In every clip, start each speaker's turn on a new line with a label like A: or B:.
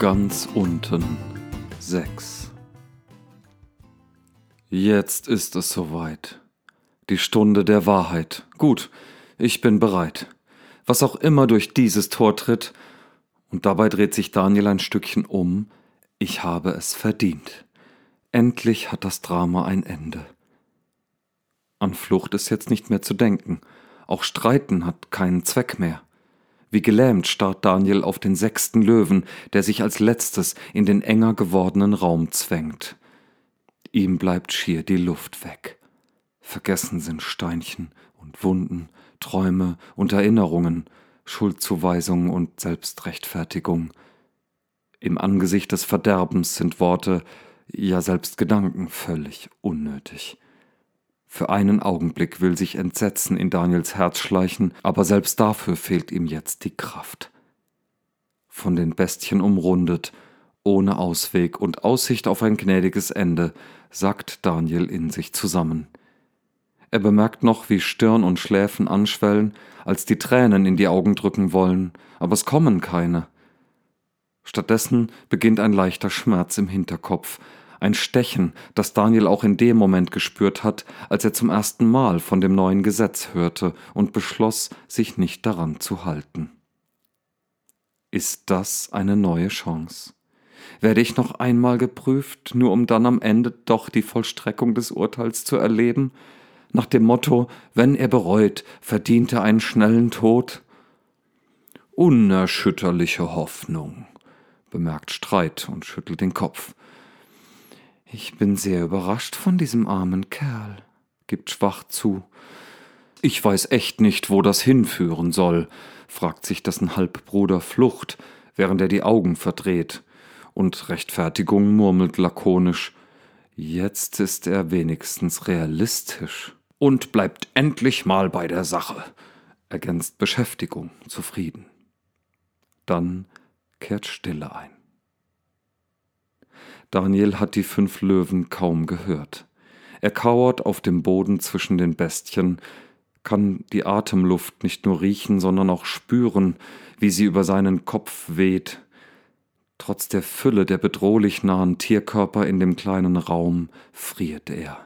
A: Ganz unten 6. Jetzt ist es soweit. Die Stunde der Wahrheit. Gut, ich bin bereit. Was auch immer durch dieses Tor tritt, und dabei dreht sich Daniel ein Stückchen um, ich habe es verdient. Endlich hat das Drama ein Ende. An Flucht ist jetzt nicht mehr zu denken. Auch Streiten hat keinen Zweck mehr. Wie gelähmt starrt Daniel auf den sechsten Löwen, der sich als letztes in den enger gewordenen Raum zwängt. Ihm bleibt schier die Luft weg. Vergessen sind Steinchen und Wunden, Träume und Erinnerungen, Schuldzuweisung und Selbstrechtfertigung. Im Angesicht des Verderbens sind Worte, ja selbst Gedanken völlig unnötig. Für einen Augenblick will sich Entsetzen in Daniels Herz schleichen, aber selbst dafür fehlt ihm jetzt die Kraft. Von den Bestien umrundet, ohne Ausweg und Aussicht auf ein gnädiges Ende, sackt Daniel in sich zusammen. Er bemerkt noch, wie Stirn und Schläfen anschwellen, als die Tränen in die Augen drücken wollen, aber es kommen keine. Stattdessen beginnt ein leichter Schmerz im Hinterkopf, ein Stechen, das Daniel auch in dem Moment gespürt hat, als er zum ersten Mal von dem neuen Gesetz hörte und beschloss, sich nicht daran zu halten. Ist das eine neue Chance? Werde ich noch einmal geprüft, nur um dann am Ende doch die Vollstreckung des Urteils zu erleben? Nach dem Motto, wenn er bereut, verdient er einen schnellen Tod? Unerschütterliche Hoffnung, bemerkt Streit und schüttelt den Kopf. Ich bin sehr überrascht von diesem armen Kerl, gibt schwach zu. Ich weiß echt nicht, wo das hinführen soll, fragt sich dessen Halbbruder Flucht, während er die Augen verdreht, und Rechtfertigung murmelt lakonisch. Jetzt ist er wenigstens realistisch. Und bleibt endlich mal bei der Sache, ergänzt Beschäftigung zufrieden. Dann kehrt Stille ein. Daniel hat die fünf Löwen kaum gehört. Er kauert auf dem Boden zwischen den Bestien, kann die Atemluft nicht nur riechen, sondern auch spüren, wie sie über seinen Kopf weht. Trotz der Fülle der bedrohlich nahen Tierkörper in dem kleinen Raum friert er.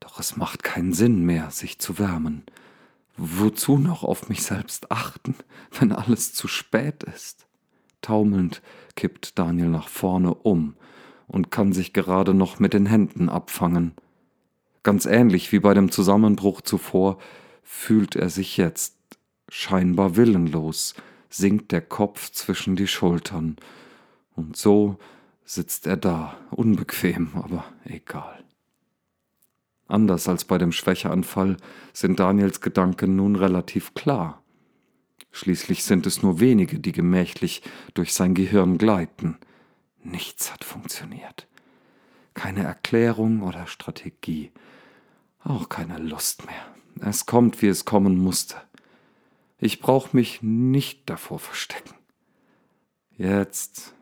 A: Doch es macht keinen Sinn mehr, sich zu wärmen. Wozu noch auf mich selbst achten, wenn alles zu spät ist? Taumelnd kippt Daniel nach vorne um und kann sich gerade noch mit den Händen abfangen. Ganz ähnlich wie bei dem Zusammenbruch zuvor fühlt er sich jetzt scheinbar willenlos, sinkt der Kopf zwischen die Schultern, und so sitzt er da, unbequem, aber egal. Anders als bei dem Schwächeanfall sind Daniels Gedanken nun relativ klar. Schließlich sind es nur wenige, die gemächlich durch sein Gehirn gleiten. Nichts hat funktioniert. Keine Erklärung oder Strategie. Auch keine Lust mehr. Es kommt, wie es kommen musste. Ich brauche mich nicht davor verstecken. Jetzt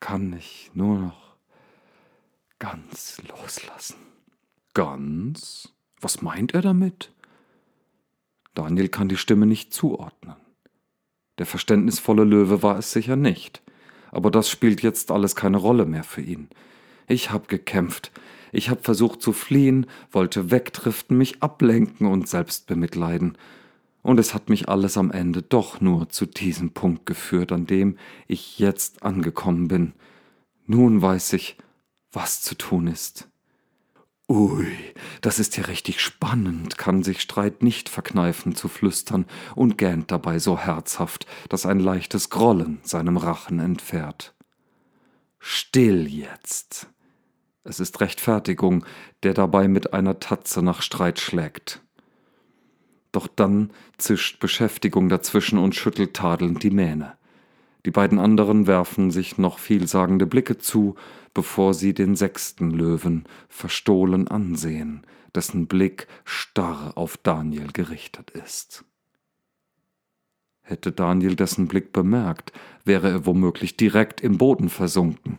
A: kann ich nur noch ganz loslassen. Ganz? Was meint er damit? Daniel kann die Stimme nicht zuordnen. Der verständnisvolle Löwe war es sicher nicht aber das spielt jetzt alles keine Rolle mehr für ihn. Ich hab gekämpft, ich hab versucht zu fliehen, wollte wegdriften, mich ablenken und selbst bemitleiden. Und es hat mich alles am Ende doch nur zu diesem Punkt geführt, an dem ich jetzt angekommen bin. Nun weiß ich, was zu tun ist. Ui, das ist ja richtig spannend, kann sich Streit nicht verkneifen zu flüstern und gähnt dabei so herzhaft, dass ein leichtes Grollen seinem Rachen entfährt. Still jetzt. Es ist Rechtfertigung, der dabei mit einer Tatze nach Streit schlägt. Doch dann zischt Beschäftigung dazwischen und schüttelt tadelnd die Mähne. Die beiden anderen werfen sich noch vielsagende Blicke zu, bevor sie den sechsten Löwen verstohlen ansehen, dessen Blick starr auf Daniel gerichtet ist. Hätte Daniel dessen Blick bemerkt, wäre er womöglich direkt im Boden versunken,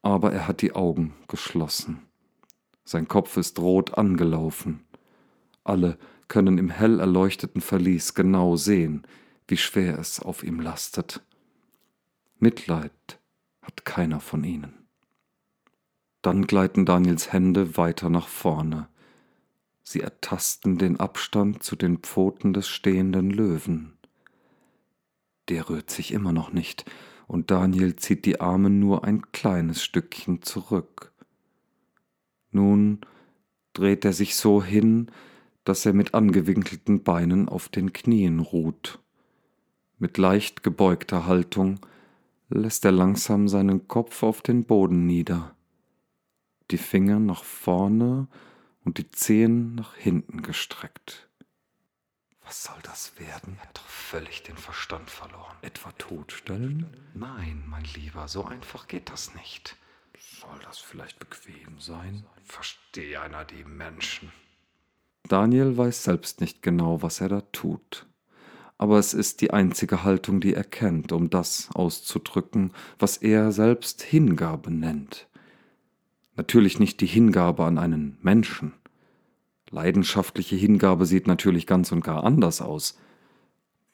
A: aber er hat die Augen geschlossen. Sein Kopf ist rot angelaufen. Alle können im hell erleuchteten Verlies genau sehen, wie schwer es auf ihm lastet. Mitleid hat keiner von ihnen. Dann gleiten Daniels Hände weiter nach vorne. Sie ertasten den Abstand zu den Pfoten des stehenden Löwen. Der rührt sich immer noch nicht, und Daniel zieht die Arme nur ein kleines Stückchen zurück. Nun dreht er sich so hin, dass er mit angewinkelten Beinen auf den Knien ruht. Mit leicht gebeugter Haltung lässt er langsam seinen Kopf auf den Boden nieder, die Finger nach vorne und die Zehen nach hinten gestreckt.
B: Was soll das werden?
A: Er hat doch völlig den Verstand verloren.
B: Etwa totstellen?
A: Nein, mein Lieber, so einfach geht das nicht.
B: Soll das vielleicht bequem sein?
A: Verstehe einer die Menschen. Daniel weiß selbst nicht genau, was er da tut. Aber es ist die einzige Haltung, die er kennt, um das auszudrücken, was er selbst Hingabe nennt. Natürlich nicht die Hingabe an einen Menschen. Leidenschaftliche Hingabe sieht natürlich ganz und gar anders aus.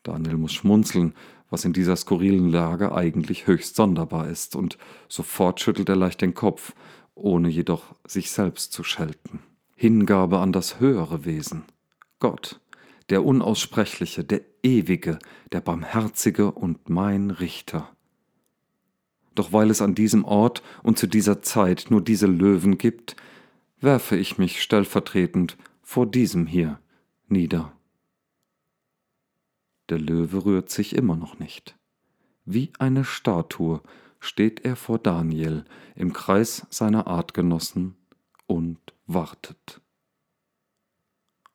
A: Daniel muss schmunzeln, was in dieser skurrilen Lage eigentlich höchst sonderbar ist, und sofort schüttelt er leicht den Kopf, ohne jedoch sich selbst zu schelten. Hingabe an das höhere Wesen, Gott, der Unaussprechliche, der Ewige, der Barmherzige und mein Richter. Doch weil es an diesem Ort und zu dieser Zeit nur diese Löwen gibt, werfe ich mich stellvertretend vor diesem hier nieder. Der Löwe rührt sich immer noch nicht. Wie eine Statue steht er vor Daniel im Kreis seiner Artgenossen und wartet.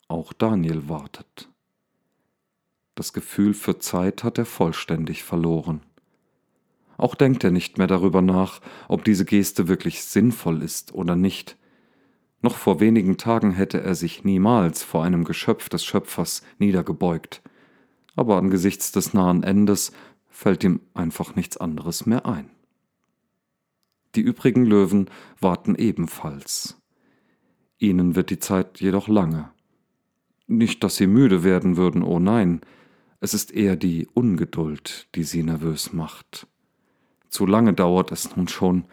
A: Auch Daniel wartet. Das Gefühl für Zeit hat er vollständig verloren. Auch denkt er nicht mehr darüber nach, ob diese Geste wirklich sinnvoll ist oder nicht. Noch vor wenigen Tagen hätte er sich niemals vor einem Geschöpf des Schöpfers niedergebeugt, aber angesichts des nahen Endes fällt ihm einfach nichts anderes mehr ein. Die übrigen Löwen warten ebenfalls. Ihnen wird die Zeit jedoch lange. Nicht, dass sie müde werden würden, oh nein, es ist eher die Ungeduld, die sie nervös macht. Zu lange dauert es nun schon,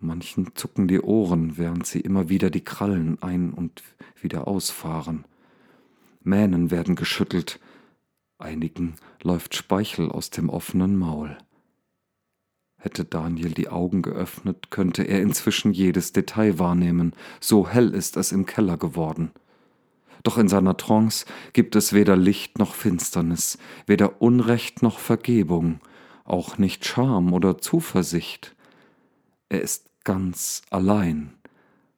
A: Manchen zucken die Ohren, während sie immer wieder die Krallen ein und wieder ausfahren. Mähnen werden geschüttelt, einigen läuft Speichel aus dem offenen Maul. Hätte Daniel die Augen geöffnet, könnte er inzwischen jedes Detail wahrnehmen, so hell ist es im Keller geworden. Doch in seiner Trance gibt es weder Licht noch Finsternis, weder Unrecht noch Vergebung, auch nicht Scham oder Zuversicht. Er ist ganz allein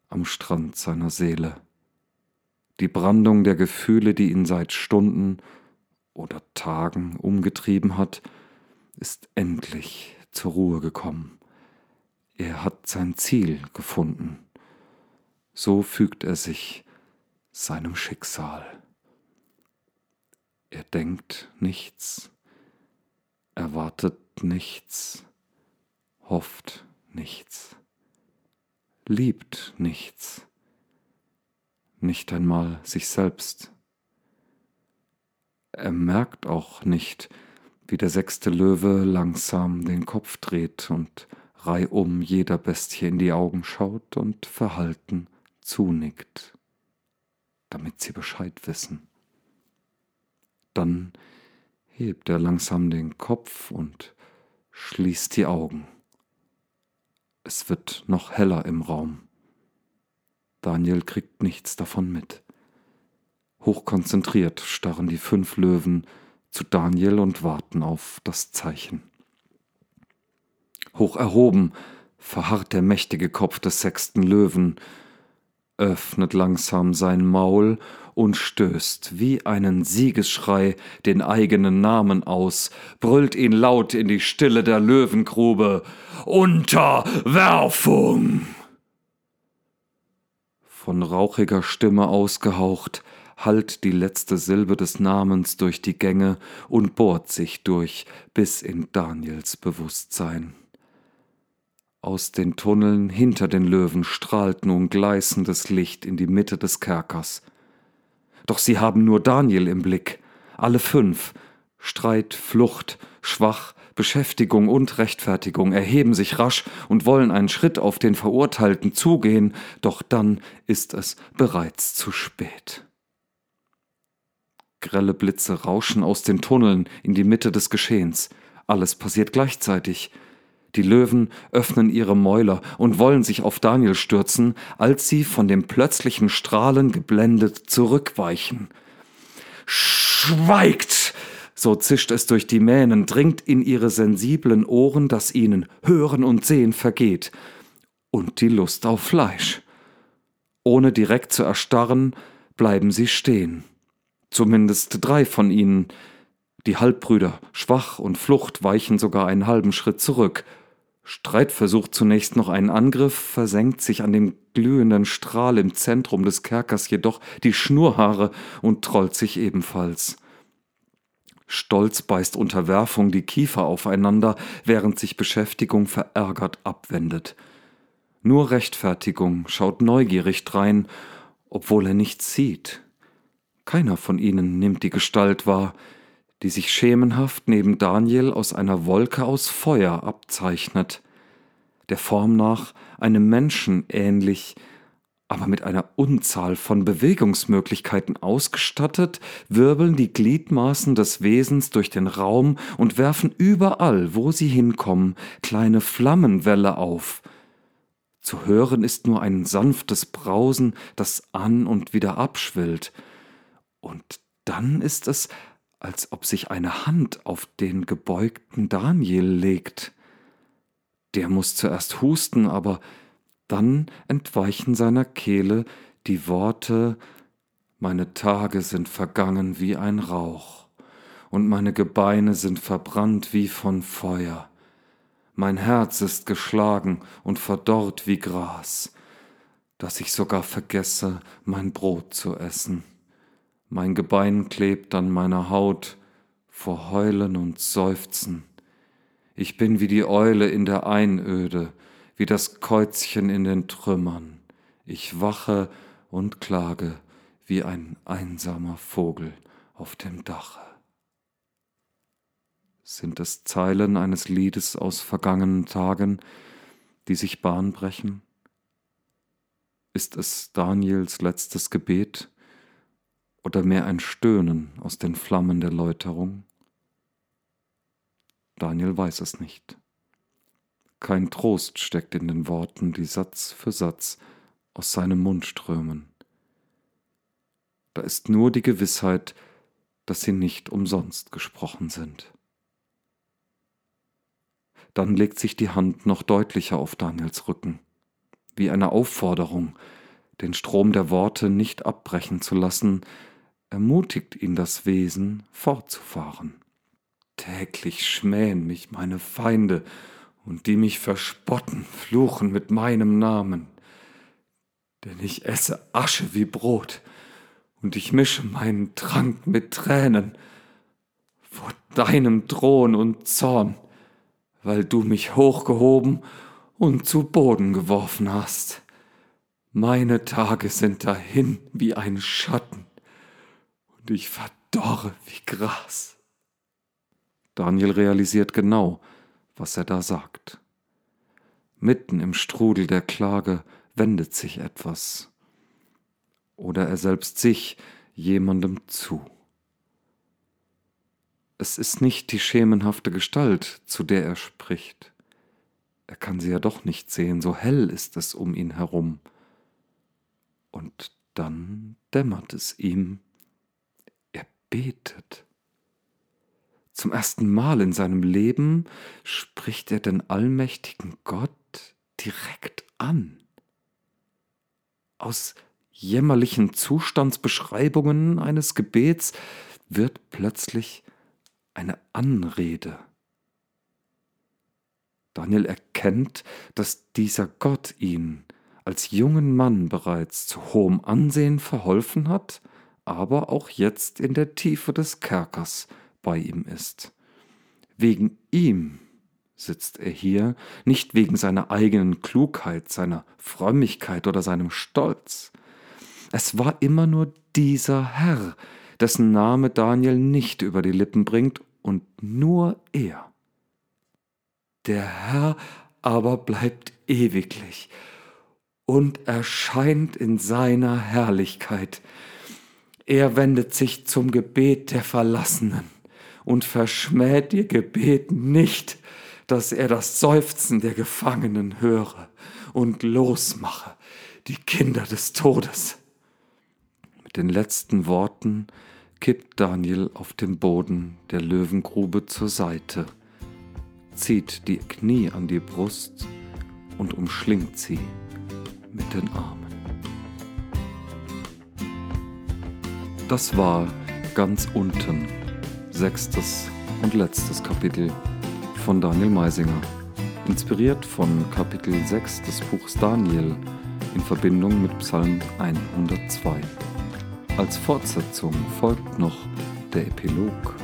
A: am Strand seiner Seele. Die Brandung der Gefühle, die ihn seit Stunden oder Tagen umgetrieben hat, ist endlich zur Ruhe gekommen. Er hat sein Ziel gefunden. So fügt er sich seinem Schicksal. Er denkt nichts, erwartet nichts, hofft nichts liebt nichts, nicht einmal sich selbst. Er merkt auch nicht, wie der sechste Löwe langsam den Kopf dreht und reihum jeder Bestie in die Augen schaut und verhalten zunickt, damit sie Bescheid wissen. Dann hebt er langsam den Kopf und schließt die Augen. Es wird noch heller im Raum. Daniel kriegt nichts davon mit. Hochkonzentriert starren die fünf Löwen zu Daniel und warten auf das Zeichen. Hoch erhoben verharrt der mächtige Kopf des sechsten Löwen, öffnet langsam sein Maul und stößt wie einen Siegesschrei den eigenen Namen aus, brüllt ihn laut in die Stille der Löwengrube Unterwerfung. Von rauchiger Stimme ausgehaucht, hallt die letzte Silbe des Namens durch die Gänge und bohrt sich durch bis in Daniels Bewusstsein. Aus den Tunneln hinter den Löwen strahlt nun gleißendes Licht in die Mitte des Kerkers. Doch sie haben nur Daniel im Blick, alle fünf, Streit, Flucht, schwach, Beschäftigung und Rechtfertigung erheben sich rasch und wollen einen Schritt auf den Verurteilten zugehen, doch dann ist es bereits zu spät. Grelle Blitze rauschen aus den Tunneln in die Mitte des Geschehens. Alles passiert gleichzeitig. Die Löwen öffnen ihre Mäuler und wollen sich auf Daniel stürzen, als sie von dem plötzlichen Strahlen geblendet zurückweichen. Schweigt! So zischt es durch die Mähnen, dringt in ihre sensiblen Ohren, dass ihnen Hören und Sehen vergeht. Und die Lust auf Fleisch. Ohne direkt zu erstarren, bleiben sie stehen. Zumindest drei von ihnen. Die Halbbrüder, schwach und Flucht, weichen sogar einen halben Schritt zurück. Streit versucht zunächst noch einen Angriff, versenkt sich an dem glühenden Strahl im Zentrum des Kerkers jedoch die Schnurhaare und trollt sich ebenfalls. Stolz beißt Unterwerfung die Kiefer aufeinander, während sich Beschäftigung verärgert abwendet. Nur Rechtfertigung schaut neugierig drein, obwohl er nichts sieht. Keiner von ihnen nimmt die Gestalt wahr, die sich schemenhaft neben Daniel aus einer Wolke aus Feuer abzeichnet, der Form nach einem Menschen ähnlich, aber mit einer Unzahl von Bewegungsmöglichkeiten ausgestattet, wirbeln die Gliedmaßen des Wesens durch den Raum und werfen überall, wo sie hinkommen, kleine Flammenwelle auf. Zu hören ist nur ein sanftes Brausen, das an und wieder abschwillt. Und dann ist es, als ob sich eine Hand auf den gebeugten Daniel legt. Der muss zuerst husten, aber dann entweichen seiner Kehle die Worte Meine Tage sind vergangen wie ein Rauch, und meine Gebeine sind verbrannt wie von Feuer. Mein Herz ist geschlagen und verdorrt wie Gras, dass ich sogar vergesse, mein Brot zu essen. Mein Gebein klebt an meiner Haut vor Heulen und Seufzen. Ich bin wie die Eule in der Einöde, wie das Käuzchen in den Trümmern. Ich wache und klage wie ein einsamer Vogel auf dem Dache. Sind es Zeilen eines Liedes aus vergangenen Tagen, die sich Bahn brechen? Ist es Daniels letztes Gebet? Oder mehr ein Stöhnen aus den Flammen der Läuterung? Daniel weiß es nicht. Kein Trost steckt in den Worten, die Satz für Satz aus seinem Mund strömen. Da ist nur die Gewissheit, dass sie nicht umsonst gesprochen sind. Dann legt sich die Hand noch deutlicher auf Daniels Rücken, wie eine Aufforderung, den Strom der Worte nicht abbrechen zu lassen, ermutigt ihn das Wesen, fortzufahren. Täglich schmähen mich meine Feinde, und die mich verspotten, fluchen mit meinem Namen. Denn ich esse Asche wie Brot, und ich mische meinen Trank mit Tränen vor deinem Thron und Zorn, weil du mich hochgehoben und zu Boden geworfen hast. Meine Tage sind dahin wie ein Schatten und ich verdorre wie Gras. Daniel realisiert genau, was er da sagt. Mitten im Strudel der Klage wendet sich etwas. Oder er selbst sich jemandem zu. Es ist nicht die schemenhafte Gestalt, zu der er spricht. Er kann sie ja doch nicht sehen, so hell ist es um ihn herum. Und dann dämmert es ihm, betet. Zum ersten Mal in seinem Leben spricht er den allmächtigen Gott direkt an. Aus jämmerlichen Zustandsbeschreibungen eines Gebets wird plötzlich eine Anrede. Daniel erkennt, dass dieser Gott ihn als jungen Mann bereits zu hohem Ansehen verholfen hat aber auch jetzt in der Tiefe des Kerkers bei ihm ist. Wegen ihm sitzt er hier, nicht wegen seiner eigenen Klugheit, seiner Frömmigkeit oder seinem Stolz. Es war immer nur dieser Herr, dessen Name Daniel nicht über die Lippen bringt, und nur er. Der Herr aber bleibt ewiglich und erscheint in seiner Herrlichkeit. Er wendet sich zum Gebet der Verlassenen und verschmäht ihr Gebet nicht, dass er das Seufzen der Gefangenen höre und losmache die Kinder des Todes. Mit den letzten Worten kippt Daniel auf dem Boden der Löwengrube zur Seite, zieht die Knie an die Brust und umschlingt sie mit den Armen. Das war ganz unten, sechstes und letztes Kapitel von Daniel Meisinger, inspiriert von Kapitel 6 des Buchs Daniel in Verbindung mit Psalm 102. Als Fortsetzung folgt noch der Epilog.